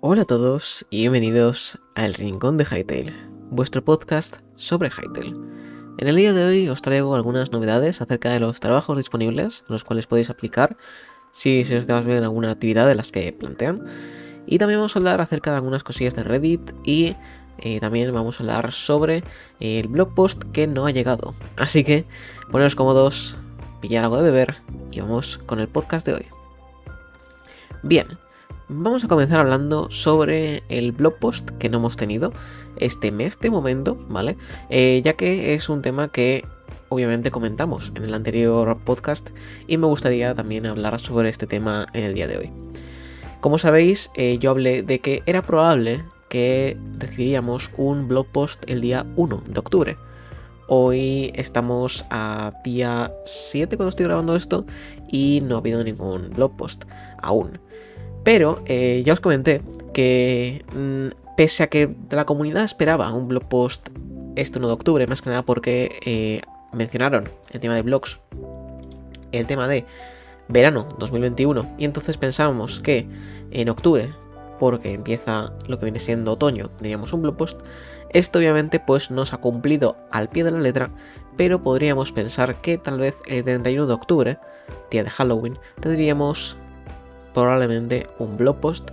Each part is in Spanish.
Hola a todos y bienvenidos a El Rincón de Hytale, vuestro podcast sobre Hytale. En el día de hoy os traigo algunas novedades acerca de los trabajos disponibles, los cuales podéis aplicar si se os da bien alguna actividad de las que plantean. Y también vamos a hablar acerca de algunas cosillas de Reddit y eh, también vamos a hablar sobre el blog post que no ha llegado. Así que poneros cómodos, pillar algo de beber y vamos con el podcast de hoy. Bien, vamos a comenzar hablando sobre el blog post que no hemos tenido este mes de momento, ¿vale? Eh, ya que es un tema que obviamente comentamos en el anterior podcast y me gustaría también hablar sobre este tema en el día de hoy. Como sabéis, eh, yo hablé de que era probable que recibiríamos un blog post el día 1 de octubre. Hoy estamos a día 7 cuando estoy grabando esto y no ha habido ningún blog post aún. Pero eh, ya os comenté que mm, pese a que la comunidad esperaba un blog post este 1 de octubre, más que nada porque eh, mencionaron el tema de blogs, el tema de verano 2021, y entonces pensábamos que en octubre, porque empieza lo que viene siendo otoño, teníamos un blog post, esto obviamente pues nos ha cumplido al pie de la letra, pero podríamos pensar que tal vez el 31 de octubre, día de Halloween, tendríamos probablemente un blog post.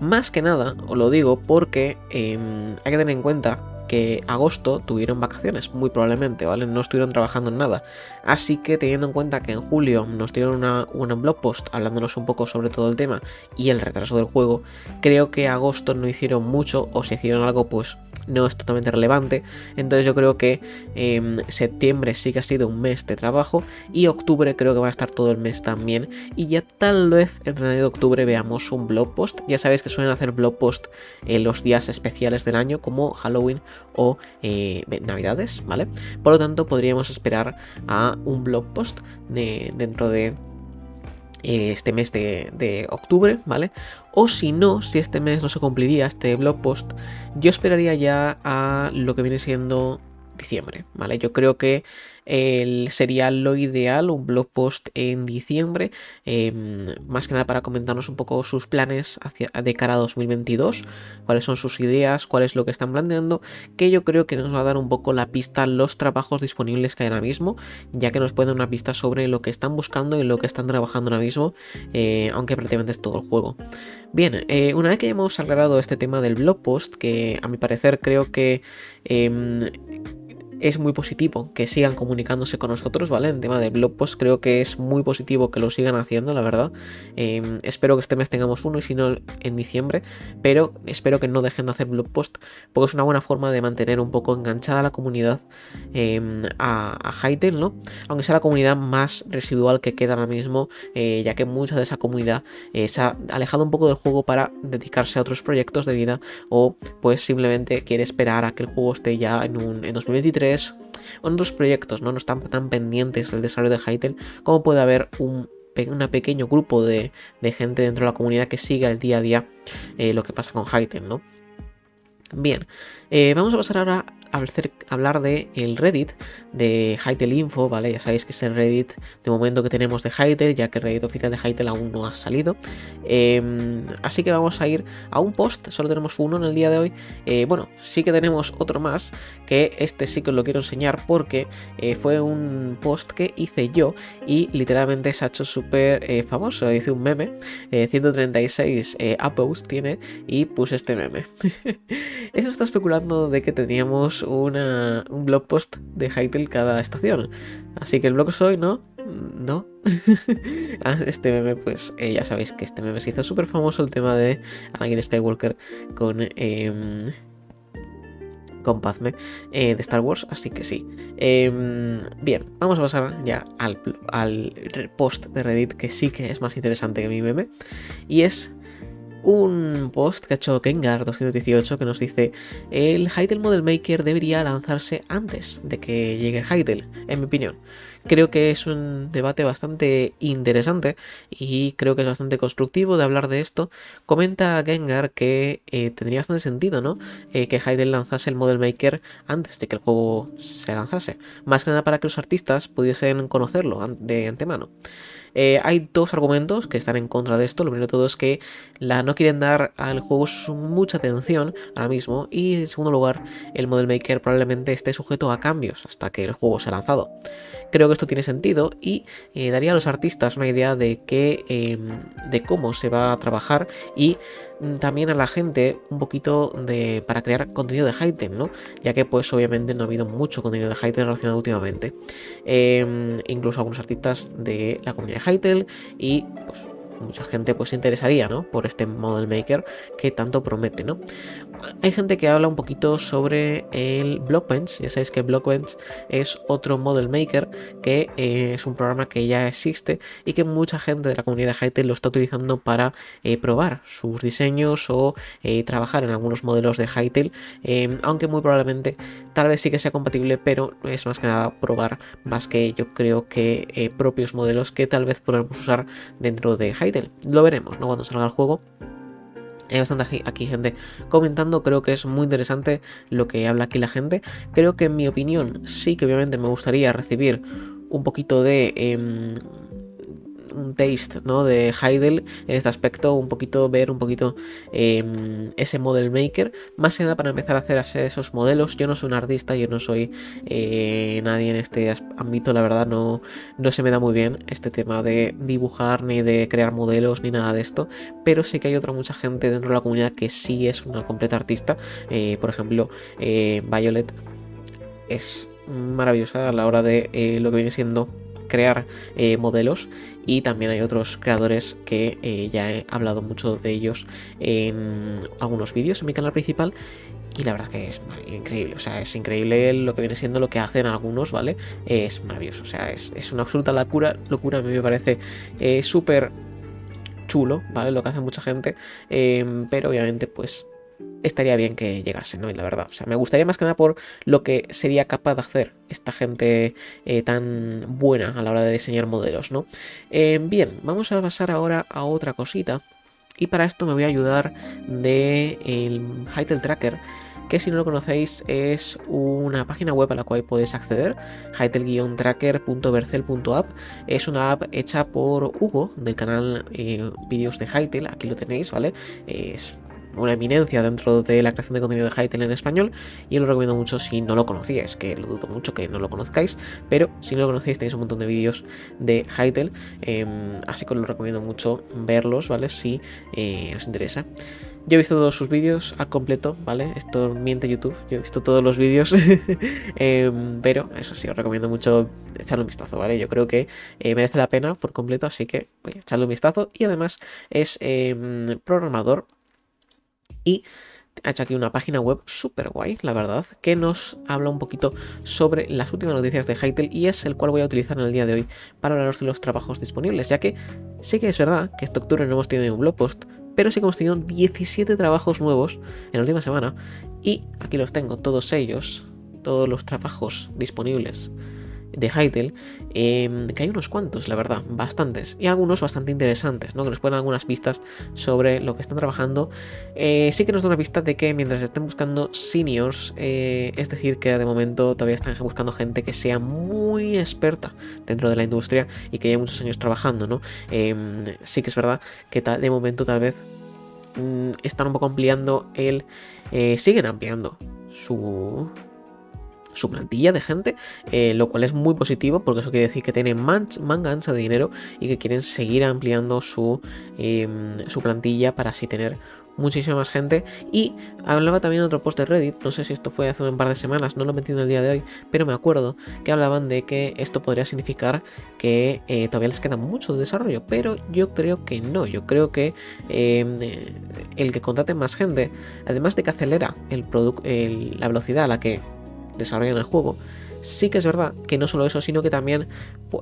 Más que nada, os lo digo porque em, hay que tener en cuenta que agosto tuvieron vacaciones, muy probablemente, ¿vale? No estuvieron trabajando en nada. Así que teniendo en cuenta que en julio nos dieron una, una blog post hablándonos un poco sobre todo el tema y el retraso del juego, creo que agosto no hicieron mucho o si hicieron algo pues no es totalmente relevante. Entonces yo creo que em, septiembre sí que ha sido un mes de trabajo y octubre creo que va a estar todo el mes también. Y ya tal vez el 30 de octubre veamos un blog post. Ya sabéis que suelen hacer blog post en los días especiales del año como Halloween o eh, Navidades, ¿vale? Por lo tanto podríamos esperar a un blog post de, dentro de este mes de, octubre, ¿vale? O si no, si este mes no se cumpliría este blog post, yo esperaría ya a lo que viene siendo diciembre, ¿vale? Yo creo que el, sería lo ideal, un blog post en diciembre, em, más que nada para comentarnos un poco sus planes hacia, de cara a 2022, cuáles son sus ideas, cuál es lo que están planteando, que yo creo que nos va a dar un poco la pista los trabajos disponibles que hay ahora mismo, ya que nos puede dar una pista sobre lo que están buscando y lo que están trabajando ahora mismo, eh, aunque prácticamente es todo el juego. Bien, eh, una vez que hemos aclarado este tema del blog post, que a mi parecer creo que em, es muy positivo que sigan comunicándose con nosotros, ¿vale? En tema de blog post creo que es muy positivo que lo sigan haciendo, la verdad. Em, espero que este mes tengamos uno y si no en diciembre, pero espero que no dejen de hacer blog post porque es una buena forma de mantener un poco enganchada la comunidad em, a, a Hytale, ¿no? Aunque sea la comunidad más residual que queda ahora mismo, eh, ya que mucha de esa comunidad eh, se ha alejado un poco del juego para dedicarse a otros proyectos de vida o pues simplemente quiere esperar a que el juego esté ya en, un, en 2023 o en otros proyectos, ¿no? No están tan pendientes del desarrollo de Hytale como puede haber un pequeño grupo de, gente dentro de la comunidad que siga el día a día eh, lo que pasa con Hytale, ¿no? Bien, eh, vamos a pasar ahora hablar de el Reddit de Hytale Info, ¿vale? Ya sabéis que es el Reddit de momento que tenemos de Hytale, ya que el Reddit oficial de Hytale aún no ha salido. Em, así que vamos a ir a un post, solo tenemos uno en el día de hoy. Eh, bueno, sí que tenemos otro más, que este sí que os lo quiero enseñar porque eh, fue un post que hice yo y literalmente se ha hecho súper eh, famoso. Hice un meme, 136 upvotes tiene y puse este meme. Eso está especulando de que teníamos un blog post de Hytale cada estación. Así que el blog soy, ¿no? No. Ah, este meme, pues eh, ya sabéis que este meme se hizo súper famoso el tema de Anakin Skywalker con... Padme eh, de Star Wars, así que sí. Em, bien, vamos a pasar ya al post de Reddit que sí que es más interesante que mi meme. Y es un post que ha hecho Kengar218 que nos dice el Hytale Model Maker debería lanzarse antes de que llegue Hytale, en mi opinión. Creo que es un debate bastante interesante y creo que es bastante constructivo de hablar de esto. Comenta Gengar que eh, tendría bastante sentido, ¿no? Eh, que Hytale lanzase el Model Maker antes de que el juego se lanzase. Más que nada para que los artistas pudiesen conocerlo de antemano. Eh, hay dos argumentos que están en contra de esto. Lo primero de todo es que la, no quieren dar al juego mucha atención ahora mismo. Y en segundo lugar, el Model Maker probablemente esté sujeto a cambios hasta que el juego sea lanzado. Creo esto tiene sentido y eh, daría a los artistas una idea de, qué, em, de cómo se va a trabajar y mm, también a la gente un poquito de para crear contenido de Hytale, ¿no? Ya que pues obviamente no ha habido mucho contenido de Hytale relacionado últimamente. Em, incluso algunos artistas de la comunidad de Hytale y pues mucha gente pues se interesaría, ¿no? Por este model maker que tanto promete, ¿no? Hay gente que habla un poquito sobre el Blockbench, ya sabéis que Blockbench es otro model maker que eh, es un programa que ya existe y que mucha gente de la comunidad Hytale lo está utilizando para eh, probar sus diseños o eh, trabajar en algunos modelos de Hytale, aunque muy probablemente tal vez sí que sea compatible, pero es más que nada probar más que yo creo que propios modelos que tal vez podremos usar dentro de Hytale lo veremos, ¿no? Cuando salga el juego. Hay bastante aquí gente comentando, creo que es muy interesante lo que habla aquí la gente. Creo que en mi opinión sí que obviamente me gustaría recibir un poquito de... Em, un taste ¿no? de Heidel en este aspecto, un poquito ver un poquito em, ese model maker, más que nada para empezar a hacer esos modelos. Yo no soy un artista, yo no soy eh, nadie en este ámbito, la verdad no, no se me da muy bien este tema de dibujar ni de crear modelos ni nada de esto, pero sí que hay otra mucha gente dentro de la comunidad que sí es una completa artista, eh, por ejemplo eh, Violet es maravillosa a la hora de lo que viene siendo crear eh, modelos y también hay otros creadores que eh, ya he hablado mucho de ellos en algunos vídeos en mi canal principal y la verdad que es increíble, o sea, es increíble lo que viene siendo lo que hacen algunos, ¿vale? Es maravilloso, o sea, es, una absoluta locura, locura a mí me parece eh, súper chulo, ¿vale? Lo que hace mucha gente, pero obviamente pues estaría bien que llegase, ¿no? Y la verdad, o sea, me gustaría más que nada por lo que sería capaz de hacer esta gente eh, tan buena a la hora de diseñar modelos, ¿no? Eh, bien, vamos a pasar ahora a otra cosita. Y para esto me voy a ayudar de el Hytale Tracker, que si no lo conocéis es una página web a la cual podéis acceder, hytale-tracker.bercel.app. Es una app hecha por Hugo del canal eh, Vídeos de Hytale, aquí lo tenéis, ¿vale? Es una eminencia dentro de la creación de contenido de Hytale en español y lo recomiendo mucho si no lo conocíais, que lo dudo mucho que no lo conozcáis, pero si no lo conocéis tenéis un montón de vídeos de Hytale, em, así que os lo recomiendo mucho verlos, ¿vale? Si eh, os interesa. Yo he visto todos sus vídeos al completo, ¿vale? Esto miente YouTube, yo he visto todos los vídeos, em, pero eso sí, os recomiendo mucho echarle un vistazo, ¿vale? Yo creo que eh, merece la pena por completo, así que voy a echarle un vistazo y además es em, programador y ha hecho aquí una página web súper guay, la verdad, que nos habla un poquito sobre las últimas noticias de Hytale y es el cual voy a utilizar en el día de hoy para hablaros de los trabajos disponibles, ya que sí que es verdad que este octubre no hemos tenido un blog post, pero sí que hemos tenido 17 trabajos nuevos en la última semana y aquí los tengo, todos ellos, todos los trabajos disponibles de Hytale, em, que hay unos cuantos, la verdad, bastantes, y algunos bastante interesantes, ¿no? que nos ponen algunas pistas sobre lo que están trabajando. Eh, sí que nos da una pista de que mientras estén buscando seniors, eh, es decir, que de momento todavía están buscando gente que sea muy experta dentro de la industria y que lleve muchos años trabajando, ¿no? Em, sí que es verdad que de momento tal vez mm, están un poco ampliando el... Eh, siguen ampliando su su plantilla de gente, eh, lo cual es muy positivo porque eso quiere decir que tienen manga ancha de dinero y que quieren seguir ampliando su, em, su plantilla para así tener muchísima más gente. Y hablaba también otro post de Reddit, no sé si esto fue hace un par de semanas, no lo he metido en el día de hoy, pero me acuerdo que hablaban de que esto podría significar que eh, todavía les queda mucho de desarrollo, pero yo creo que no, yo creo que em, el que contraten más gente, además de que acelera el el, la velocidad a la que desarrollan el juego. Sí que es verdad que no solo eso, sino que también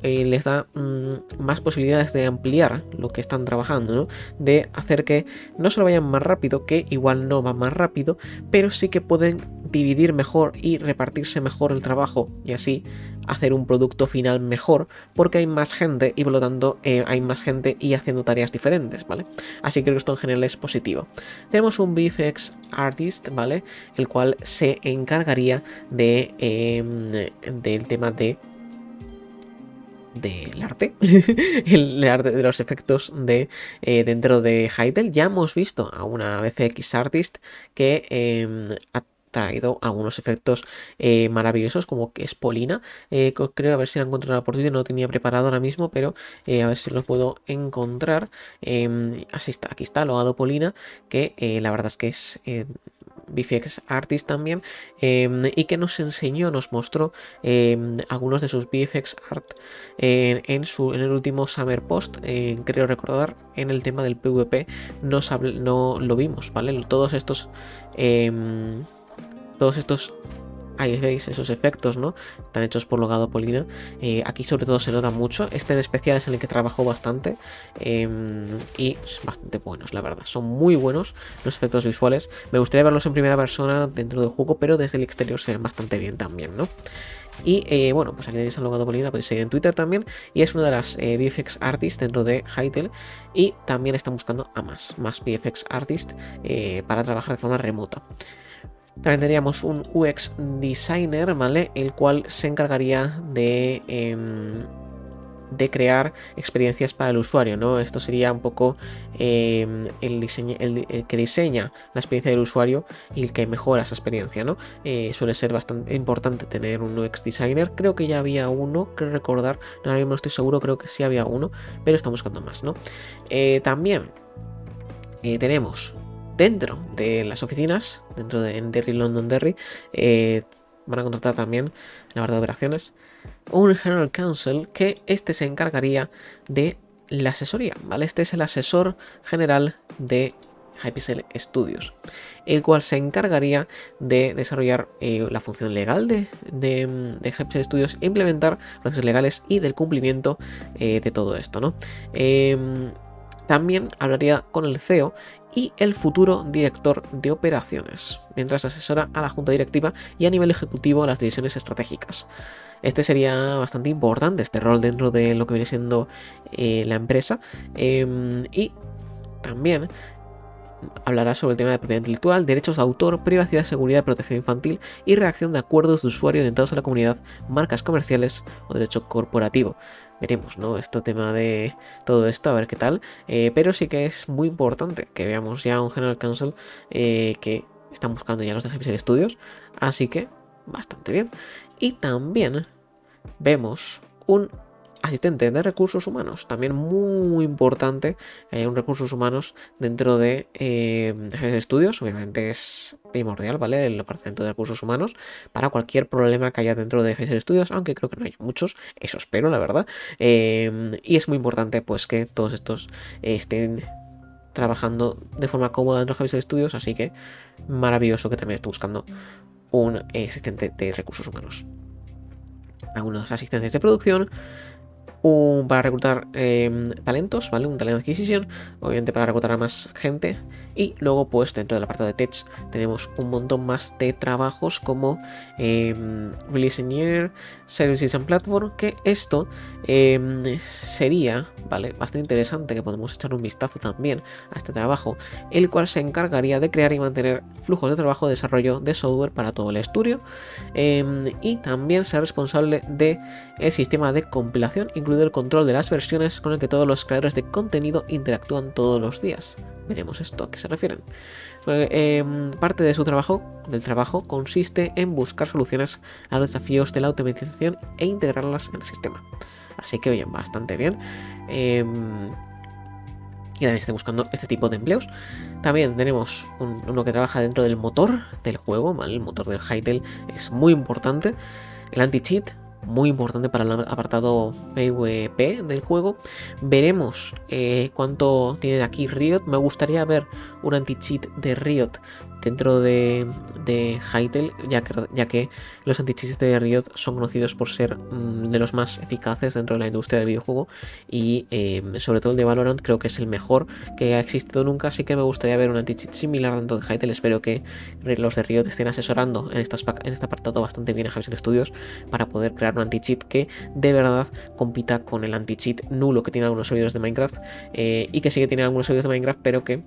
eh, les da mm, más posibilidades de ampliar lo que están trabajando, ¿no? De hacer que no solo vayan más rápido, que igual no va más rápido, pero sí que pueden dividir mejor y repartirse mejor el trabajo y así hacer un producto final mejor porque hay más gente y por lo tanto eh, hay más gente y haciendo tareas diferentes, ¿vale? Así que esto en general es positivo. Tenemos un VFX Artist, ¿vale? El cual se encargaría de em, del tema de del arte, el arte de los efectos de eh, dentro de Hytale. Ya hemos visto a una VFX Artist que em, traído algunos efectos eh, maravillosos como que es Polina. Eh, creo a ver si la encuentro por Twitter, no lo tenía preparado ahora mismo, pero eh, a ver si lo puedo encontrar. Em, así está, aquí está, Logado Polina, que la verdad es que es VFX Artist también, em, y que nos enseñó, nos mostró em, algunos de sus VFX Art en, su, en el último Summer Post, creo recordar, en el tema del PvP, nos no lo vimos, ¿vale? Todos estos todos estos ahí veis esos efectos, ¿no? Están hechos por Logado Polina. Eh, aquí sobre todo se nota mucho. Este en especial es en el que trabajó bastante. Em, y son bastante buenos, la verdad. Son muy buenos los efectos visuales. Me gustaría verlos en primera persona dentro del juego, pero desde el exterior se ven bastante bien también, ¿no? Y eh, bueno, pues aquí tenéis a Logado Polina, podéis seguir en Twitter también. Y es una de las eh, VFX Artists dentro de Hytale. Y también están buscando a más, más VFX Artists para trabajar de forma remota. También tendríamos un UX designer, ¿vale? El cual se encargaría de, em, de crear experiencias para el usuario, ¿no? Esto sería un poco em, el, que diseña la experiencia del usuario y el que mejora esa experiencia, ¿no? Eh, suele ser bastante importante tener un UX designer. Creo que ya había uno, creo recordar, ahora mismo no estoy seguro, creo que sí había uno, pero estamos buscando más, ¿no? Eh, también eh, tenemos dentro de las oficinas, dentro de Derry, London Derry, eh, van a contratar también la barra de operaciones un General Counsel que este se encargaría de la asesoría, ¿vale? Este es el asesor general de Hypixel Studios, el cual se encargaría de desarrollar eh, la función legal de, de, Hypixel Studios, implementar procesos legales y del cumplimiento eh, de todo esto, ¿no? Em, también hablaría con el CEO y el futuro director de operaciones, mientras asesora a la junta directiva y a nivel ejecutivo las decisiones estratégicas. Este sería bastante importante, este rol dentro de lo que viene siendo eh, la empresa. Em, y también hablará sobre el tema de propiedad intelectual, derechos de autor, privacidad, seguridad, protección infantil y reacción de acuerdos de usuario orientados a la comunidad, marcas comerciales o derecho corporativo veremos, ¿no? Este tema de todo esto, a ver qué tal. Eh, pero sí que es muy importante que veamos ya un General Council eh, que están buscando ya los de Hypixel Studios. Así que, bastante bien. Y también vemos un asistente de recursos humanos. También muy importante que haya un recursos humanos dentro de eh, estudios. Obviamente es primordial, ¿vale? El departamento de recursos humanos para cualquier problema que haya dentro de Geyser Studios, aunque creo que no hay muchos, eso espero, la verdad. Em, y es muy importante, pues, que todos estos estén trabajando de forma cómoda dentro de Geyser Studios, así que maravilloso que también esté buscando un asistente de recursos humanos. Algunos asistentes de producción, un, para reclutar em, talentos, ¿vale? Un talento de adquisición, obviamente para reclutar a más gente. Y luego, pues dentro del apartado de Tech tenemos un montón más de trabajos como eh, Release Engineer, Services and Platform, que esto em, sería, ¿vale? Bastante interesante que podemos echar un vistazo también a este trabajo, el cual se encargaría de crear y mantener flujos de trabajo de desarrollo de software para todo el estudio y también ser responsable de el sistema de compilación, incluido el control de las versiones con el que todos los creadores de contenido interactúan todos los días. Veremos esto a qué se refieren. Em, parte de su trabajo, del trabajo, consiste en buscar soluciones a los desafíos de la automatización e integrarlas en el sistema. Así que, oye, bastante bien. Em, y también está buscando este tipo de empleos. También tenemos uno que trabaja dentro del motor del juego, El motor del Hytale es muy importante. El anti-cheat, muy importante para el apartado PvP del juego. Veremos eh, cuánto tiene aquí Riot. Me gustaría ver un anti-cheat de Riot dentro de, de ya que, ya que los anti-cheats de Riot son conocidos por ser mm, de los más eficaces dentro de la industria del videojuego y em, sobre todo el de Valorant creo que es el mejor que ha existido nunca, así que me gustaría ver un anti-cheat similar dentro de Hytale. Espero que los de Riot estén asesorando en, en este apartado bastante bien a Javier Studios para poder crear un anti-cheat que de verdad compita con el anti-cheat nulo que tienen algunos servidores de Minecraft eh, y que sigue teniendo algunos servidores de Minecraft, pero que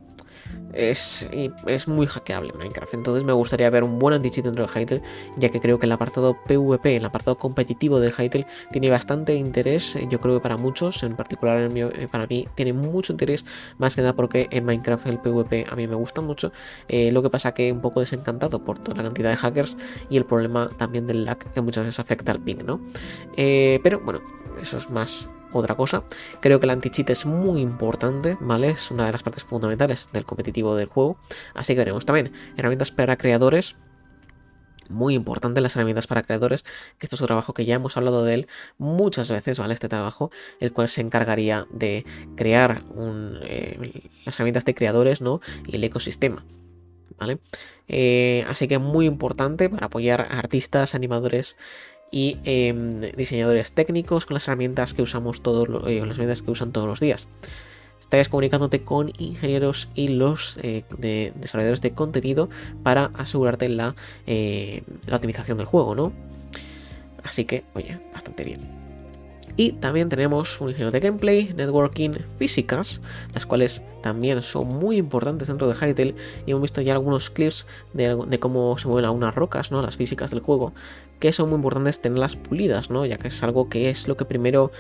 es, es muy hackeable Minecraft. Entonces me gustaría ver un buen anti-cheat dentro de Hytale, ya que creo que el apartado PvP, el apartado competitivo de Hytale, tiene bastante interés. Yo creo que para muchos, en particular eh, para mí, tiene mucho interés, más que nada porque en Minecraft el PvP a mí me gusta mucho. Eh, lo que pasa que un poco desencantado por toda la cantidad de hackers y el problema también del lag que muchas veces afecta al ping, ¿no? Eh, pero bueno, eso es más otra cosa. Creo que el anti-cheat es muy importante, ¿vale? Es una de las partes fundamentales del competitivo del juego. Así que veremos también herramientas para creadores. Muy importante las herramientas para creadores, que esto es un trabajo que ya hemos hablado de él muchas veces, ¿vale? Este trabajo, el cual se encargaría de crear eh, las herramientas de creadores, ¿no? Y el ecosistema, ¿vale? Eh, así que muy importante para apoyar a artistas, animadores, y em, diseñadores técnicos con las herramientas que usamos todos eh, las herramientas que usan todos los días. Estáis comunicándote con ingenieros y los eh, desarrolladores de contenido para asegurarte la, eh, la optimización del juego, ¿no? Así que, oye, bastante bien. Y también tenemos un ingeniero de gameplay, networking, físicas, las cuales también son muy importantes dentro de Hytale. Y hemos visto ya algunos clips de, cómo se mueven algunas rocas, ¿no? Las físicas del juego, que son muy importantes tenerlas pulidas, ¿no? Ya que es algo que es lo que primero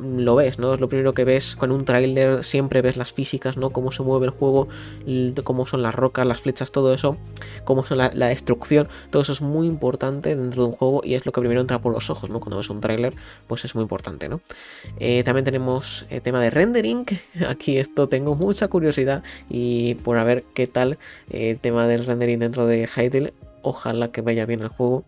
lo ves, ¿no? Es lo primero que ves con un tráiler, siempre ves las físicas, ¿no? Cómo se mueve el juego, cómo son las rocas, las flechas, todo eso, cómo son la, destrucción, todo eso es muy importante dentro de un juego y es lo que primero entra por los ojos, ¿no? Cuando ves un tráiler, pues es muy importante, ¿no? Eh, también tenemos el tema de rendering, aquí esto tengo mucha curiosidad y por a ver qué tal eh, el tema del rendering dentro de Hytale, ojalá que vaya bien el juego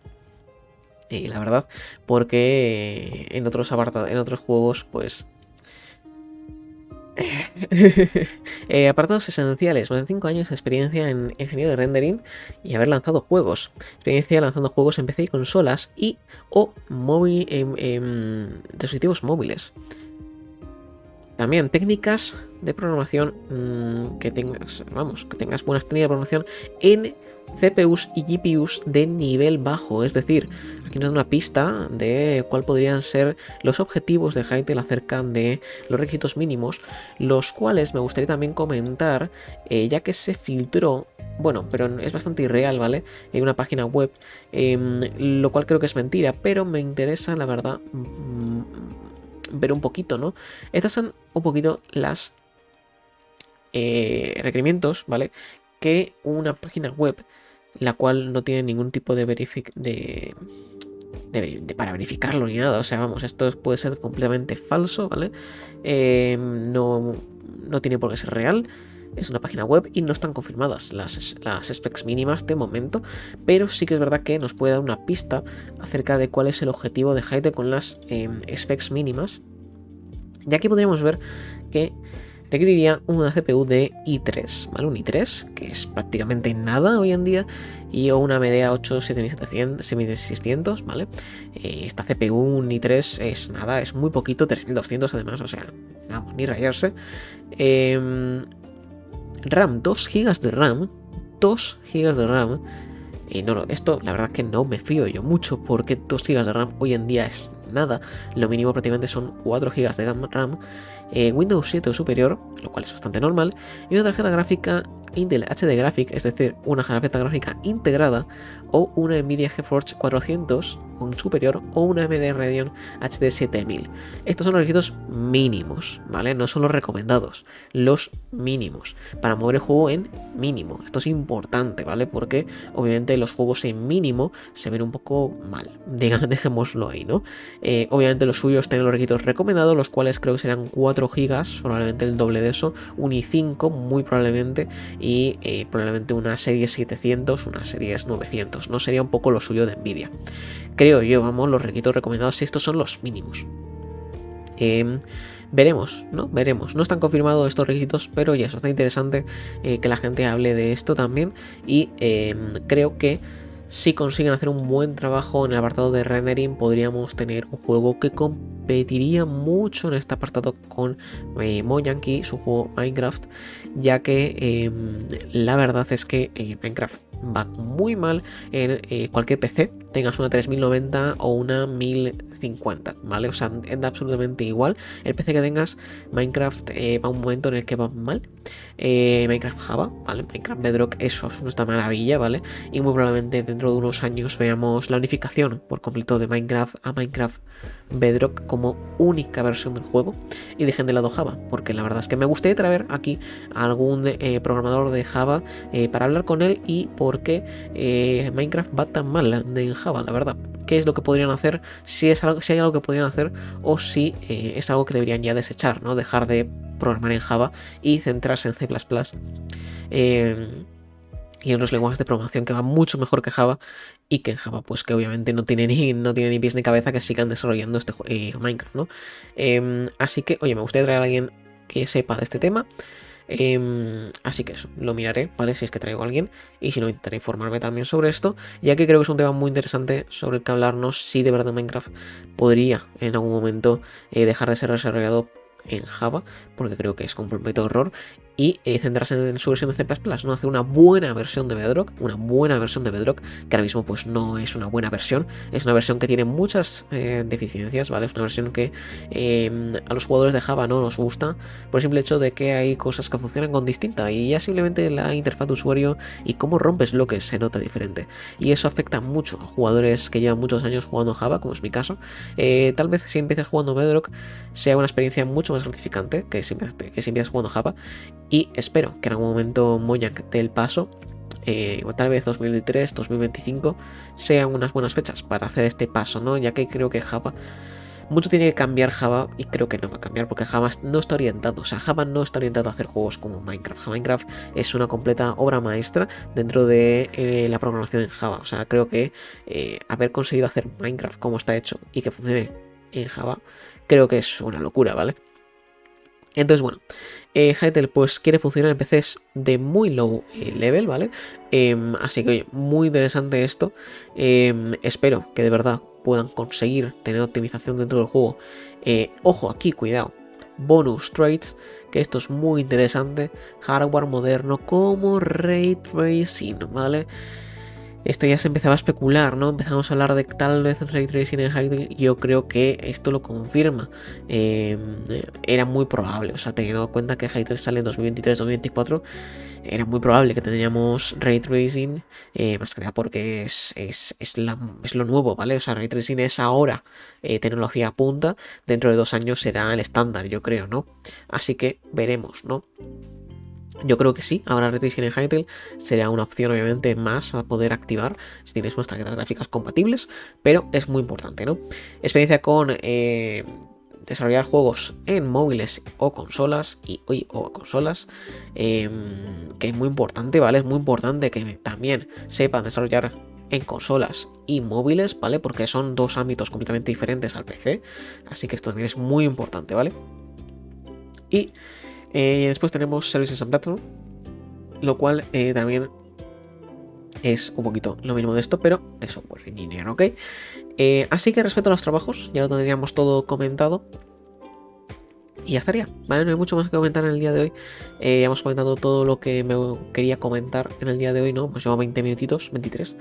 y la verdad, porque en otros apartados, en otros juegos, pues. Eh, apartados esenciales, más de 5 años de experiencia en ingeniería de rendering y haber lanzado juegos. Experiencia lanzando juegos en PC y consolas y o móvil, en dispositivos móviles. También técnicas de programación mm, que tengas, vamos, que tengas buenas técnicas de programación en CPUs y GPUs de nivel bajo, es decir, aquí nos da una pista de cuál podrían ser los objetivos de Hytale acerca de los requisitos mínimos, los cuales me gustaría también comentar, eh, ya que se filtró, bueno, pero es bastante irreal, ¿vale? En una página web, em, lo cual creo que es mentira, pero me interesa, la verdad, mm, ver un poquito, ¿no? Estas son un poquito las eh, requerimientos, ¿vale? Que una página web la cual no tiene ningún tipo de, verific de, para verificarlo ni nada. O sea, vamos, esto puede ser completamente falso, ¿vale? Em, no, no tiene por qué ser real. Es una página web y no están confirmadas las, las specs mínimas de momento, pero sí que es verdad que nos puede dar una pista acerca de cuál es el objetivo de Hyde con las em, specs mínimas. Y aquí podríamos ver que requeriría una CPU de i3, ¿vale? Un i3, que es prácticamente nada hoy en día, y una media 8 7600, ¿vale? Eh, esta CPU, un i3, es nada, es muy poquito, 3200 además, o sea, vamos, ni rayarse. Em, RAM, 2 GB de RAM, 2 GB de RAM. Y no, esto la verdad que no me fío yo mucho porque 2 GB de RAM hoy en día es nada. Lo mínimo prácticamente son 4 GB de RAM. Eh, Windows 7 o superior, lo cual es bastante normal, y una tarjeta gráfica Intel HD Graphic, es decir, una tarjeta gráfica integrada, o una Nvidia GeForce 400 un superior o una AMD Radeon HD 7000. Estos son los requisitos mínimos, ¿vale? No son los recomendados, los mínimos. Para mover el juego en mínimo. Esto es importante, ¿vale? Porque obviamente los juegos en mínimo se ven un poco mal. Digamos, dejémoslo ahí, ¿no? Eh, obviamente los suyos tienen los requisitos recomendados, los cuales creo que serán 4 GB, probablemente el doble de eso, un i5 muy probablemente, y eh, probablemente una serie 700, una serie 900. No sería un poco lo suyo de Nvidia creo yo, vamos, los requisitos recomendados, estos son los mínimos. Em, veremos, ¿no? Veremos. No están confirmados estos requisitos, pero ya es bastante interesante eh, que la gente hable de esto también. Y em, creo que si consiguen hacer un buen trabajo en el apartado de rendering, podríamos tener un juego que competiría mucho en este apartado con eh, Mojang y su juego Minecraft, ya que em, la verdad es que eh, Minecraft va muy mal en eh, cualquier PC, tengas una 3090 o una 1050, ¿vale? O sea, es absolutamente igual. El PC que tengas, Minecraft eh, va un momento en el que va mal. Eh, Minecraft Java, ¿vale? Minecraft Bedrock, eso es una maravilla, ¿vale? Y muy probablemente dentro de unos años veamos la unificación por completo de Minecraft a Minecraft Bedrock como única versión del juego y dejen de lado Java, porque la verdad es que me gustaría traer aquí a algún eh, programador de Java eh, para hablar con él y por qué Minecraft va tan mal en Java, la verdad. ¿Qué es lo que podrían hacer? Si, es algo, si hay algo que podrían hacer o si es algo que deberían ya desechar, ¿no? Dejar de programar en Java y centrarse en C++ y en los lenguajes de programación que van mucho mejor que Java y que en Java pues que obviamente no tiene ni, no tiene ni pies ni cabeza que sigan desarrollando este eh, Minecraft, ¿no? Em, así que, oye, me gustaría traer a alguien que sepa de este tema. Em, así que eso, lo miraré, ¿vale? Si es que traigo a alguien. Y si no, intentaré informarme también sobre esto. Ya que creo que es un tema muy interesante sobre el que hablarnos si de verdad Minecraft podría en algún momento eh, dejar de ser desarrollado en Java, porque creo que es completo error y eh, centrarse en su versión de C++, ¿no? Hacer una buena versión de Bedrock, una buena versión de Bedrock, que ahora mismo pues no es una buena versión, es una versión que tiene muchas eh, deficiencias, ¿vale? Es una versión que em, a los jugadores de Java no nos gusta, por el simple hecho de que hay cosas que funcionan con distinta, y ya simplemente la interfaz de usuario y cómo rompes bloques se nota diferente, y eso afecta mucho a jugadores que llevan muchos años jugando Java, como es mi caso, eh, tal vez si empiezas jugando Bedrock sea una experiencia mucho más gratificante que si, que si empiezas jugando Java, y espero que en algún momento Mojang dé el paso, eh, o tal vez 2023, 2025, sean unas buenas fechas para hacer este paso, ¿no? Ya que creo que Java, mucho tiene que cambiar Java y creo que no va a cambiar porque Java no está orientado, o sea, Java no está orientado a hacer juegos como Minecraft. Minecraft es una completa obra maestra dentro de eh, la programación en Java, o sea, creo que eh, haber conseguido hacer Minecraft como está hecho y que funcione en Java, creo que es una locura, ¿vale? Entonces, bueno, eh, pues quiere funcionar en PCs de muy low eh, level, ¿vale? Em, así que, oye, muy interesante esto. Em, espero que de verdad puedan conseguir tener optimización dentro del juego. Eh, ojo, aquí, cuidado. Bonus traits, que esto es muy interesante. Hardware moderno como ray tracing, ¿vale? Esto ya se empezaba a especular, ¿no? Empezamos a hablar de tal vez el ray tracing en y yo creo que esto lo confirma. Em, era muy probable, o sea, teniendo en cuenta que Hytale sale en 2023-2024, era muy probable que tendríamos ray tracing, eh, más que nada porque es, es, es, lo nuevo, ¿vale? O sea, ray tracing es ahora eh, tecnología punta, dentro de dos años será el estándar, yo creo, ¿no? Así que veremos, ¿no? Yo creo que sí, ahora Ray en Hytale será una opción obviamente más a poder activar si tienes unas tarjetas gráficas compatibles, pero es muy importante, ¿no? Experiencia con eh, desarrollar juegos en móviles o consolas y o consolas, em, que es muy importante, ¿vale? Es muy importante que también sepan desarrollar en consolas y móviles, ¿vale? Porque son dos ámbitos completamente diferentes al PC, así que esto también es muy importante, ¿vale? Y eh, después tenemos Services and Platform, lo cual eh, también es un poquito lo mismo de esto, pero de software engineer, ¿ok? Eh, así que respecto a los trabajos, ya lo tendríamos todo comentado. Y ya estaría, ¿vale? No hay mucho más que comentar en el día de hoy. ya hemos comentado todo lo que me quería comentar en el día de hoy, ¿no? Pues llevo 20 minutitos, 23.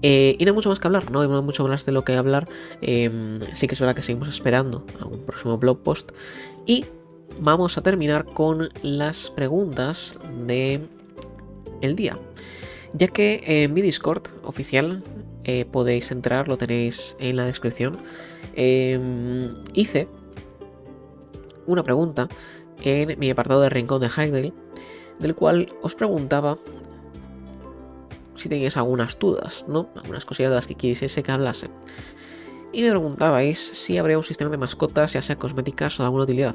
y no hay mucho más que hablar, ¿no? Hay mucho más de lo que hablar. Em, sí que es verdad que seguimos esperando a un próximo blog post. Y vamos a terminar con las preguntas de el día. Ya que en mi Discord oficial eh, podéis entrar, lo tenéis en la descripción. Em, hice una pregunta en mi apartado de Rincón de Heidel, del cual os preguntaba si teníais algunas dudas, ¿no? Algunas cosillas de las que quisiese que hablase. Y me preguntabais si habría un sistema de mascotas, ya sea cosméticas o de alguna utilidad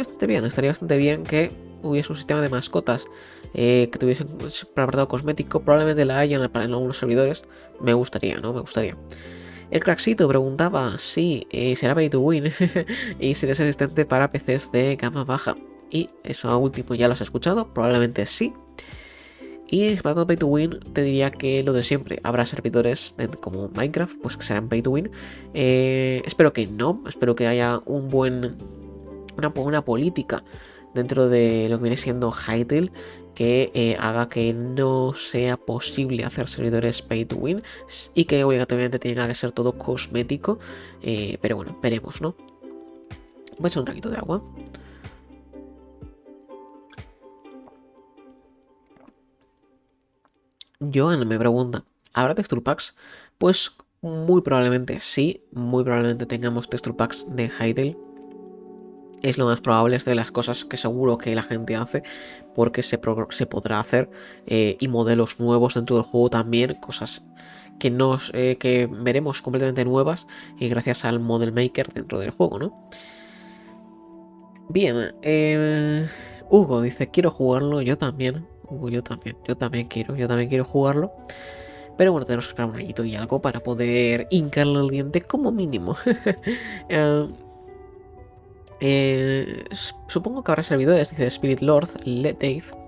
estaría bastante bien. Estaría bastante bien que hubiese un sistema de mascotas eh, que tuviesen para apartado cosmético. Probablemente la hayan en algunos servidores. Me gustaría, ¿no? Me gustaría. El Cracksito preguntaba si eh, será pay to win y si es existente para PCs de gama baja. Y eso último ya lo has escuchado, probablemente sí. Y para pay to win, te diría que lo de siempre. Habrá servidores como Minecraft, pues que serán pay to win. Eh, espero que no, espero que haya un buen. Una buena política dentro de lo que viene siendo Hytale que eh, haga que no sea posible hacer servidores pay to win y que obligatoriamente tenga que ser todo cosmético. Eh, pero bueno, veremos, ¿no? Voy a echar un raquito de agua. Joan me pregunta, ¿habrá texture packs? Pues muy probablemente sí, muy probablemente tengamos texture packs de Hytale es lo más probable, de las cosas que seguro que la gente hace, porque se, se podrá hacer eh, y modelos nuevos dentro del juego también, cosas que, nos, eh, que veremos completamente nuevas y gracias al Model Maker dentro del juego, ¿no? Bien, eh, Hugo dice, quiero jugarlo, yo también, Hugo, yo también, yo también quiero, yo también quiero jugarlo. Pero bueno, tenemos que esperar un añito y algo para poder hincarle el diente como mínimo. supongo que habrá servidores, dice Spirit Lord, Let Dave.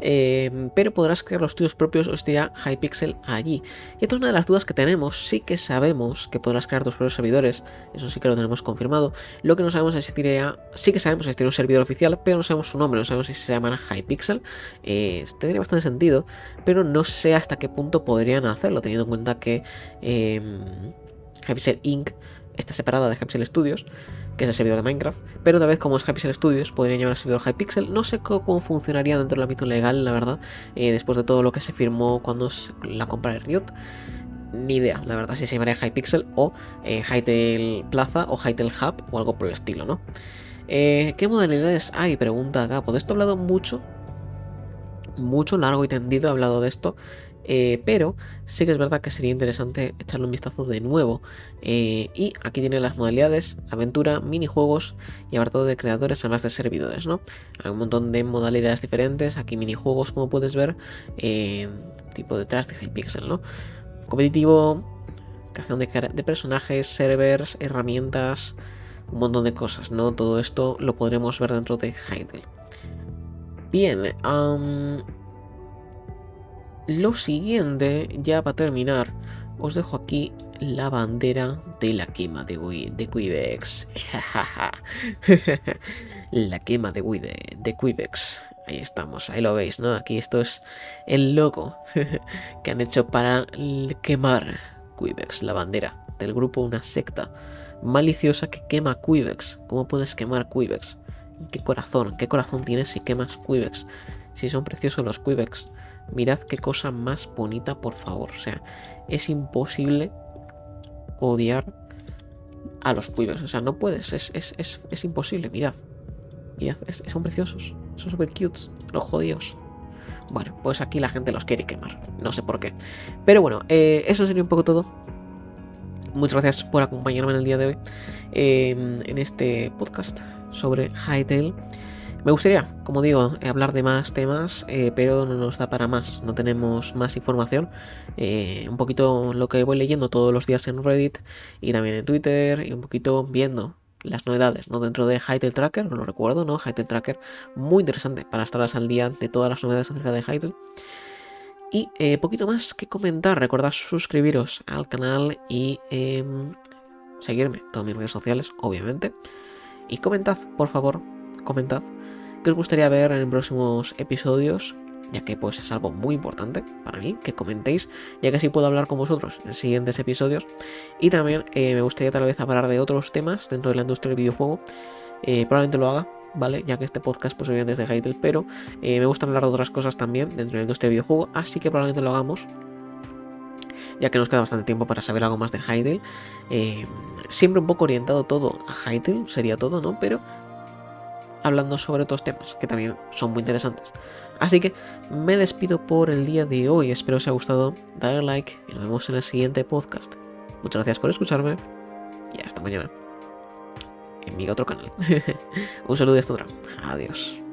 Eh, pero podrás crear los tuyos propios, os dirá Hypixel allí. Y esta es una de las dudas que tenemos. Sí que sabemos que podrás crear tus propios servidores, eso sí que lo tenemos confirmado. Lo que no sabemos es si tiene, sí que sabemos si tiene un servidor oficial, pero no sabemos su nombre, no sabemos si se llamará Hypixel. Eh, tendría bastante sentido, pero no sé hasta qué punto podrían hacerlo, teniendo en cuenta que eh, Hypixel Inc. está separada de Hypixel Studios que es el servidor de Minecraft, pero tal vez como es Hypixel Studios, podrían llamar al servidor Hypixel. No sé cómo funcionaría dentro del ámbito legal, la verdad, eh, después de todo lo que se firmó cuando la compra de Riot. Ni idea, la verdad, si se llamaría Hypixel o eh, Plaza o Hytale Hub o algo por el estilo, ¿no? Eh, ¿Qué modalidades hay? Pregunta acá. Pues de esto he hablado mucho, mucho, largo y tendido he hablado de esto eh, pero sí que es verdad que sería interesante echarle un vistazo de nuevo. Eh, y aquí tiene las modalidades, aventura, minijuegos y apartado de creadores además de servidores, ¿no? Hay un montón de modalidades diferentes, aquí minijuegos como puedes ver, eh, tipo detrás de Hypixel, ¿no? Competitivo, creación de, personajes, servers, herramientas, un montón de cosas, ¿no? Todo esto lo podremos ver dentro de Hytale. Bien, lo siguiente, ya para terminar, os dejo aquí la bandera de la quema de, de Quibex. la quema de, de, de Quibex. Ahí estamos, ahí lo veis, ¿no? Aquí esto es el logo que han hecho para quemar Quibex, la bandera del grupo Una secta maliciosa que quema Quibex. ¿Cómo puedes quemar Quibex? ¿Qué corazón? ¿Qué corazón tienes si quemas Quibex? Si son preciosos los Quibex. Mirad qué cosa más bonita, por favor. O sea, es imposible odiar a los Quibers. O sea, no puedes, es, imposible, mirad. Mirad, son preciosos. Son super cute, los jodidos. Bueno, pues aquí la gente los quiere quemar. No sé por qué. Pero bueno, eh, eso sería un poco todo. Muchas gracias por acompañarme en el día de hoy eh, en este podcast sobre Hytale. Me gustaría, como digo, eh, hablar de más temas, eh, pero no nos da para más, no tenemos más información. Eh, un poquito lo que voy leyendo todos los días en Reddit y también en Twitter y un poquito viendo las novedades, ¿no? Dentro de Hytale Tracker, no lo recuerdo, ¿no? Hytale Tracker, muy interesante para estar al día de todas las novedades acerca de Hytale. Y poquito más que comentar, recordad suscribiros al canal y em, seguirme en todas mis redes sociales, obviamente. Y comentad, por favor, comentad qué os gustaría ver en próximos episodios, ya que pues es algo muy importante para mí que comentéis, ya que así puedo hablar con vosotros en siguientes episodios. Y también eh, me gustaría tal vez hablar de otros temas dentro de la industria del videojuego. Eh, probablemente lo haga, ¿vale? Ya que este podcast pues viene desde Hytale, pero eh, me gusta hablar de otras cosas también dentro de la industria del videojuego, así que probablemente lo hagamos ya que nos queda bastante tiempo para saber algo más de Hytale. siempre un poco orientado todo a Hytale, sería todo, ¿no? Pero hablando sobre otros temas que también son muy interesantes. Así que me despido por el día de hoy, espero os haya gustado, dale like y nos vemos en el siguiente podcast. Muchas gracias por escucharme y hasta mañana en mi otro canal. Un saludo y hasta otra. Adiós.